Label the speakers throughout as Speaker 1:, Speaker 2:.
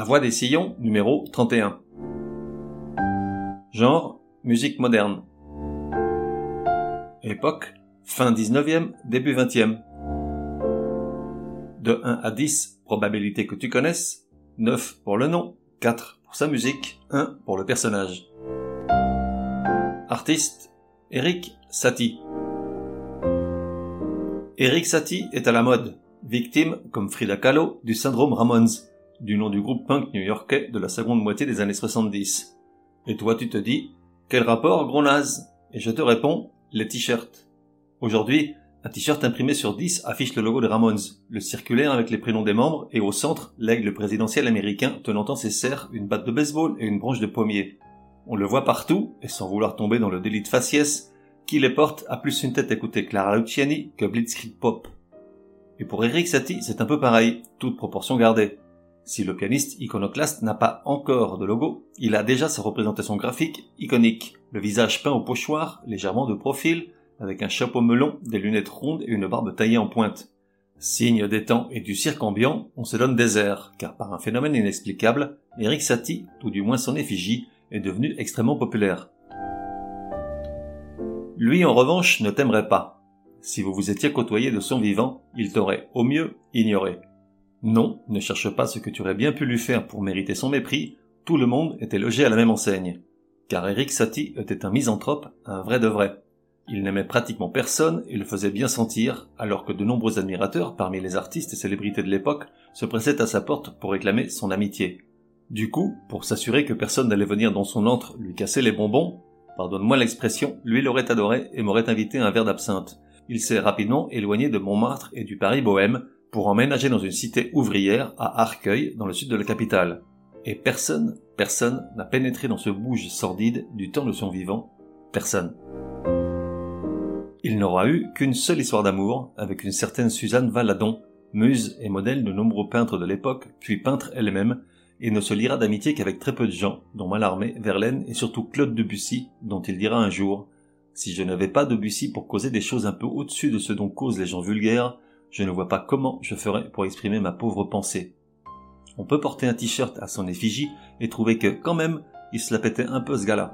Speaker 1: La voix des sillons, numéro 31. Genre, musique moderne. Époque, fin 19e, début 20e. De 1 à 10, probabilité que tu connaisses. 9 pour le nom, 4 pour sa musique, 1 pour le personnage. Artiste, Eric Satie. Eric Satie est à la mode, victime, comme Frida Kahlo, du syndrome Ramones, du nom du groupe punk new-yorkais de la seconde moitié des années 70. Et toi tu te dis, quel rapport gros naze? Et je te réponds, les t-shirts. Aujourd'hui, un t-shirt imprimé sur 10 affiche le logo de Ramones, le circulaire avec les prénoms des membres et au centre, l'aigle présidentiel américain tenant en ses serres une batte de baseball et une branche de pommier. On le voit partout, et sans vouloir tomber dans le délit de faciès, qui les porte a plus une tête à écouter Clara Luciani que Blitzkrieg Pop. Et pour Eric Satie, c'est un peu pareil, toute proportion gardée. Si le pianiste iconoclaste n'a pas encore de logo, il a déjà sa représentation graphique iconique, le visage peint au pochoir, légèrement de profil, avec un chapeau melon, des lunettes rondes et une barbe taillée en pointe. Signe des temps et du cirque ambiant, on se donne des airs, car par un phénomène inexplicable, Eric Satie, tout du moins son effigie, est devenu extrêmement populaire. Lui, en revanche, ne t'aimerait pas. Si vous vous étiez côtoyé de son vivant, il t'aurait, au mieux, ignoré. Non, ne cherche pas ce que tu aurais bien pu lui faire pour mériter son mépris, tout le monde était logé à la même enseigne. Car Eric Satie était un misanthrope, un vrai de vrai. Il n'aimait pratiquement personne et le faisait bien sentir, alors que de nombreux admirateurs parmi les artistes et célébrités de l'époque se pressaient à sa porte pour réclamer son amitié. Du coup, pour s'assurer que personne n'allait venir dans son antre lui casser les bonbons, pardonne-moi l'expression, lui l'aurait adoré et m'aurait invité à un verre d'absinthe. Il s'est rapidement éloigné de Montmartre et du Paris bohème, pour emménager dans une cité ouvrière à Arcueil, dans le sud de la capitale. Et personne, personne n'a pénétré dans ce bouge sordide du temps de son vivant. Personne. Il n'aura eu qu'une seule histoire d'amour avec une certaine Suzanne Valadon, muse et modèle de nombreux peintres de l'époque, puis peintre elle-même, et ne se liera d'amitié qu'avec très peu de gens, dont Mallarmé, Verlaine et surtout Claude Debussy, dont il dira un jour Si je n'avais pas Debussy pour causer des choses un peu au-dessus de ce dont causent les gens vulgaires, je ne vois pas comment je ferais pour exprimer ma pauvre pensée. On peut porter un t-shirt à son effigie et trouver que, quand même, il se la pétait un peu ce gars-là.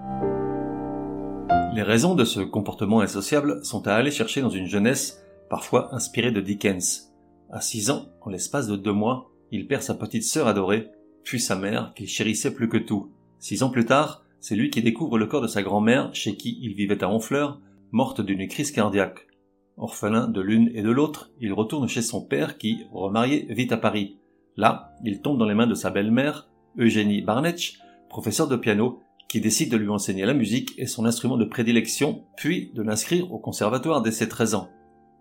Speaker 1: Les raisons de ce comportement insociable sont à aller chercher dans une jeunesse parfois inspirée de Dickens. À six ans, en l'espace de deux mois, il perd sa petite sœur adorée, puis sa mère, qu'il chérissait plus que tout. Six ans plus tard, c'est lui qui découvre le corps de sa grand-mère, chez qui il vivait à Honfleur, morte d'une crise cardiaque. Orphelin de l'une et de l'autre, il retourne chez son père qui, remarié, vit à Paris. Là, il tombe dans les mains de sa belle-mère, Eugénie Barnetch, professeur de piano, qui décide de lui enseigner la musique et son instrument de prédilection, puis de l'inscrire au conservatoire dès ses 13 ans.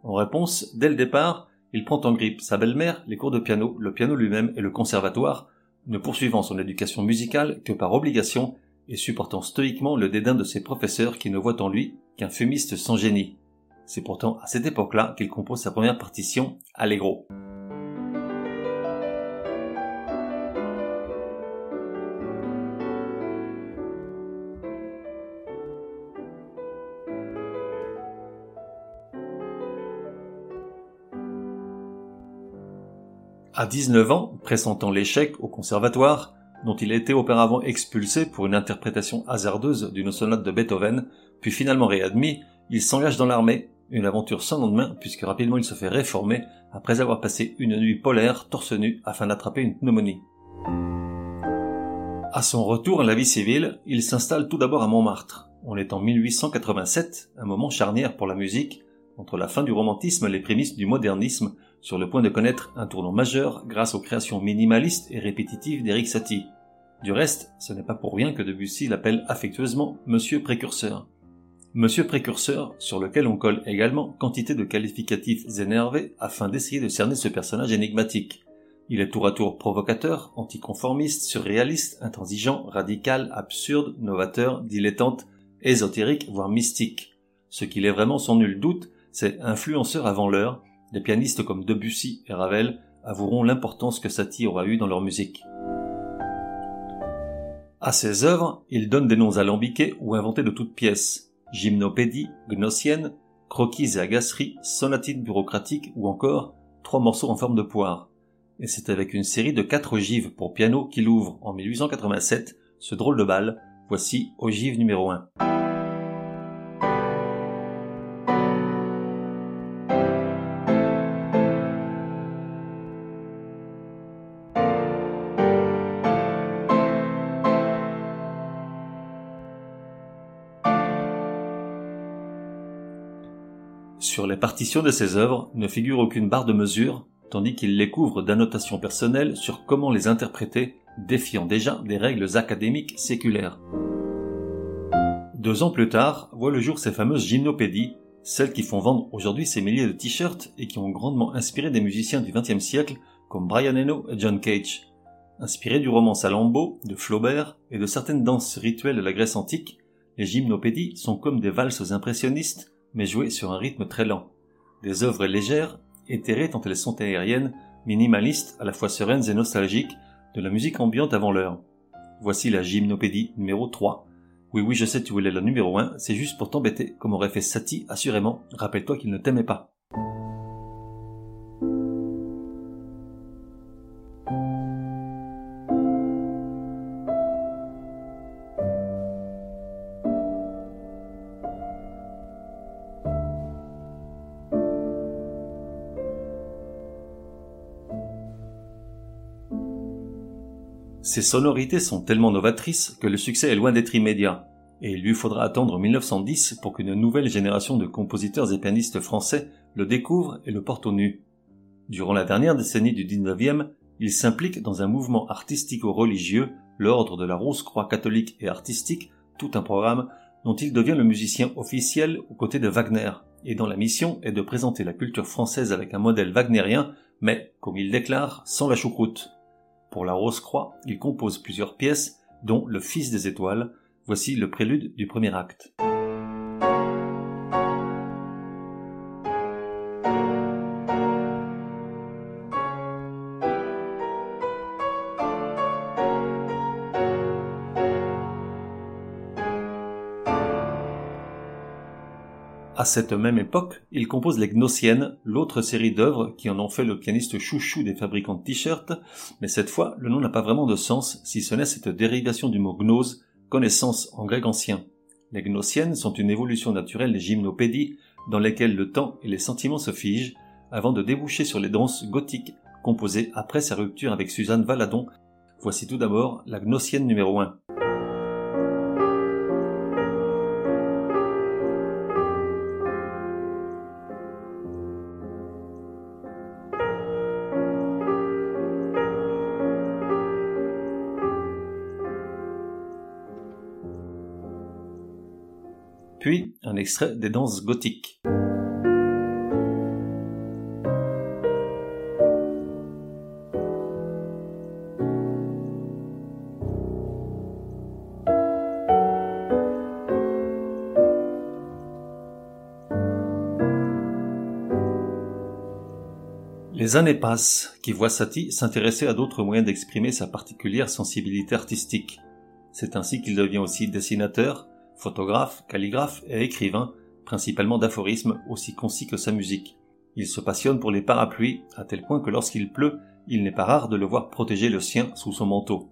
Speaker 1: En réponse, dès le départ, il prend en grippe sa belle-mère, les cours de piano, le piano lui-même et le conservatoire, ne poursuivant son éducation musicale que par obligation et supportant stoïquement le dédain de ses professeurs qui ne voient en lui qu'un fumiste sans génie. C'est pourtant à cette époque-là qu'il compose sa première partition, Allegro. À 19 ans, pressentant l'échec au conservatoire, dont il a été auparavant expulsé pour une interprétation hasardeuse d'une sonate de Beethoven, puis finalement réadmis, il s'engage dans l'armée une aventure sans lendemain puisque rapidement il se fait réformer après avoir passé une nuit polaire torse nu afin d'attraper une pneumonie. À son retour à la vie civile, il s'installe tout d'abord à Montmartre. On est en 1887, un moment charnière pour la musique, entre la fin du romantisme et les prémices du modernisme, sur le point de connaître un tournant majeur grâce aux créations minimalistes et répétitives d'Eric Satie. Du reste, ce n'est pas pour rien que Debussy l'appelle affectueusement Monsieur Précurseur. Monsieur Précurseur, sur lequel on colle également quantité de qualificatifs énervés afin d'essayer de cerner ce personnage énigmatique. Il est tour à tour provocateur, anticonformiste, surréaliste, intransigeant, radical, absurde, novateur, dilettante, ésotérique, voire mystique. Ce qu'il est vraiment sans nul doute, c'est influenceur avant l'heure. Des pianistes comme Debussy et Ravel avoueront l'importance que Satie aura eu dans leur musique. À ses œuvres, il donne des noms alambiqués ou inventés de toutes pièces. Gymnopédie, gnossienne, croquis et agaceries, sonatine bureaucratique ou encore trois morceaux en forme de poire et c'est avec une série de quatre ogives pour piano qu'il ouvre en 1887 ce drôle de bal. Voici ogive numéro 1. Sur les partitions de ses œuvres ne figure aucune barre de mesure, tandis qu'il les couvre d'annotations personnelles sur comment les interpréter, défiant déjà des règles académiques séculaires. Deux ans plus tard, voit le jour ces fameuses gymnopédies, celles qui font vendre aujourd'hui ces milliers de t-shirts et qui ont grandement inspiré des musiciens du XXe siècle comme Brian Eno et John Cage. Inspirés du roman Salambo, de Flaubert et de certaines danses rituelles de la Grèce antique, les gymnopédies sont comme des valses impressionnistes, mais jouées sur un rythme très lent. Des œuvres légères éthérées tant elles sont aériennes, minimalistes, à la fois sereines et nostalgiques, de la musique ambiante avant l'heure. Voici la gymnopédie numéro 3. Oui, oui, je sais, tu voulais la numéro 1, c'est juste pour t'embêter, comme aurait fait Satie, assurément. Rappelle-toi qu'il ne t'aimait pas. Ces sonorités sont tellement novatrices que le succès est loin d'être immédiat, et il lui faudra attendre 1910 pour qu'une nouvelle génération de compositeurs et pianistes français le découvre et le porte au nu. Durant la dernière décennie du 19e, il s'implique dans un mouvement artistico-religieux, l'ordre de la Rose-Croix catholique et artistique, tout un programme dont il devient le musicien officiel aux côtés de Wagner, et dont la mission est de présenter la culture française avec un modèle wagnérien, mais, comme il déclare, sans la choucroute. Pour la Rose-Croix, il compose plusieurs pièces, dont Le Fils des Étoiles. Voici le prélude du premier acte. À cette même époque, il compose les Gnossiennes, l'autre série d'œuvres qui en ont fait le pianiste chouchou des fabricants de t-shirts, mais cette fois, le nom n'a pas vraiment de sens, si ce n'est cette dérivation du mot gnose, connaissance en grec ancien. Les Gnossiennes sont une évolution naturelle des gymnopédies, dans lesquelles le temps et les sentiments se figent, avant de déboucher sur les danses gothiques, composées après sa rupture avec Suzanne Valadon. Voici tout d'abord la Gnossienne numéro 1. Puis un extrait des danses gothiques. Les années passent, qui voient Satie s'intéresser à d'autres moyens d'exprimer sa particulière sensibilité artistique. C'est ainsi qu'il devient aussi dessinateur, photographe, calligraphe et écrivain, principalement d'aphorismes aussi concis que sa musique. Il se passionne pour les parapluies, à tel point que lorsqu'il pleut, il n'est pas rare de le voir protéger le sien sous son manteau.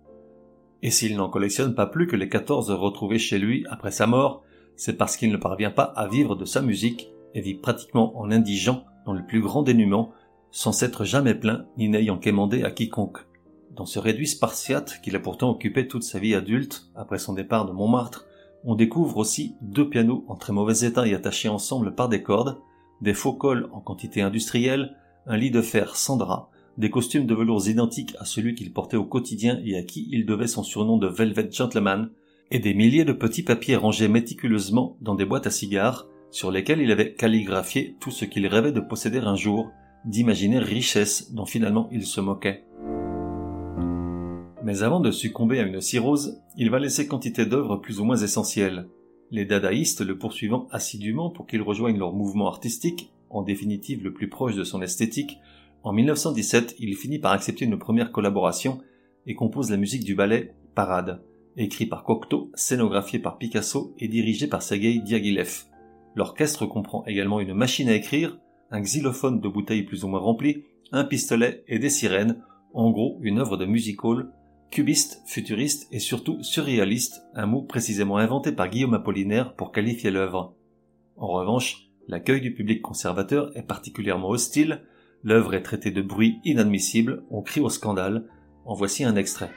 Speaker 1: Et s'il n'en collectionne pas plus que les quatorze retrouvés chez lui après sa mort, c'est parce qu'il ne parvient pas à vivre de sa musique et vit pratiquement en indigent dans le plus grand dénuement, sans s'être jamais plaint ni n'ayant quémandé à quiconque. Dans ce réduit spartiate qu'il a pourtant occupé toute sa vie adulte, après son départ de Montmartre, on découvre aussi deux pianos en très mauvais état et attachés ensemble par des cordes, des faux cols en quantité industrielle, un lit de fer sans drap, des costumes de velours identiques à celui qu'il portait au quotidien et à qui il devait son surnom de Velvet Gentleman, et des milliers de petits papiers rangés méticuleusement dans des boîtes à cigares sur lesquels il avait calligraphié tout ce qu'il rêvait de posséder un jour, d'imaginer richesse dont finalement il se moquait. Mais avant de succomber à une cirrhose, il va laisser quantité d'œuvres plus ou moins essentielles. Les dadaïstes le poursuivant assidûment pour qu'il rejoigne leur mouvement artistique, en définitive le plus proche de son esthétique, en 1917, il finit par accepter une première collaboration et compose la musique du ballet Parade, écrit par Cocteau, scénographié par Picasso et dirigé par Sergei Diaghilev. L'orchestre comprend également une machine à écrire, un xylophone de bouteilles plus ou moins rempli, un pistolet et des sirènes, en gros une œuvre de music hall, cubiste, futuriste et surtout surréaliste, un mot précisément inventé par Guillaume Apollinaire pour qualifier l'œuvre. En revanche, l'accueil du public conservateur est particulièrement hostile, l'œuvre est traitée de bruit inadmissible, on crie au scandale, en voici un extrait.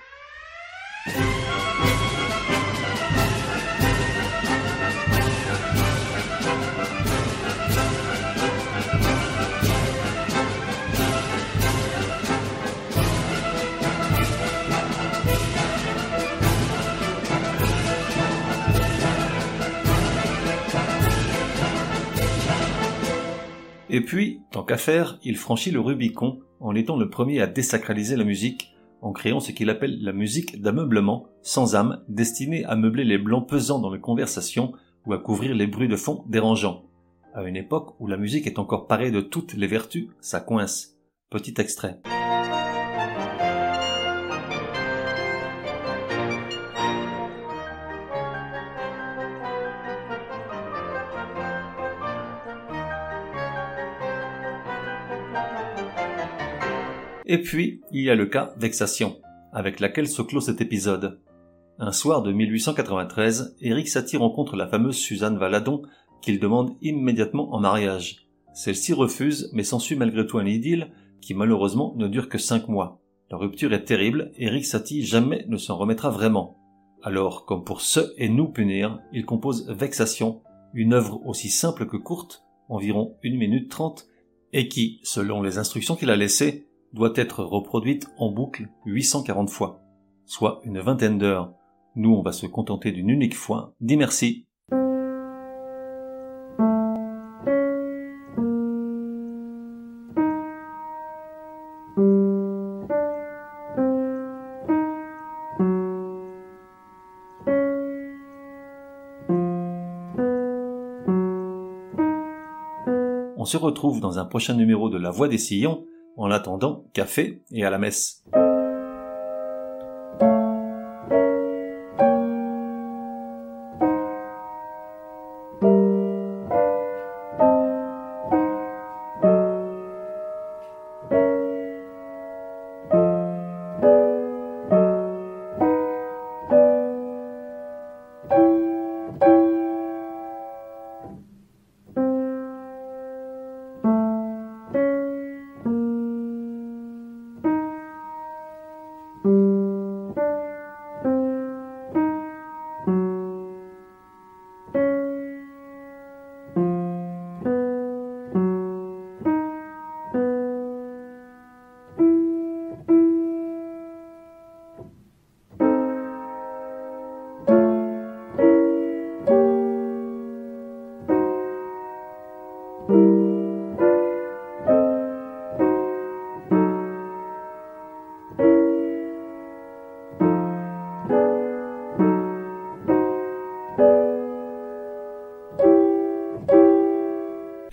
Speaker 1: Et puis, tant qu'à faire, il franchit le Rubicon en étant le premier à désacraliser la musique, en créant ce qu'il appelle la musique d'ameublement, sans âme, destinée à meubler les blancs pesants dans les conversations ou à couvrir les bruits de fond dérangeants. À une époque où la musique est encore parée de toutes les vertus, ça coince. Petit extrait. Et puis, il y a le cas Vexation, avec laquelle se clôt cet épisode. Un soir de 1893, Eric Satie rencontre la fameuse Suzanne Valadon, qu'il demande immédiatement en mariage. Celle-ci refuse, mais s'ensuit malgré tout un idylle qui malheureusement ne dure que cinq mois. La rupture est terrible, Eric Satie jamais ne s'en remettra vraiment. Alors, comme pour se et nous punir, il compose Vexation, une œuvre aussi simple que courte, environ une minute trente, et qui, selon les instructions qu'il a laissées, doit être reproduite en boucle 840 fois, soit une vingtaine d'heures. Nous, on va se contenter d'une unique fois. Dis merci. On se retrouve dans un prochain numéro de La Voix des Sillons en attendant, café et à la messe.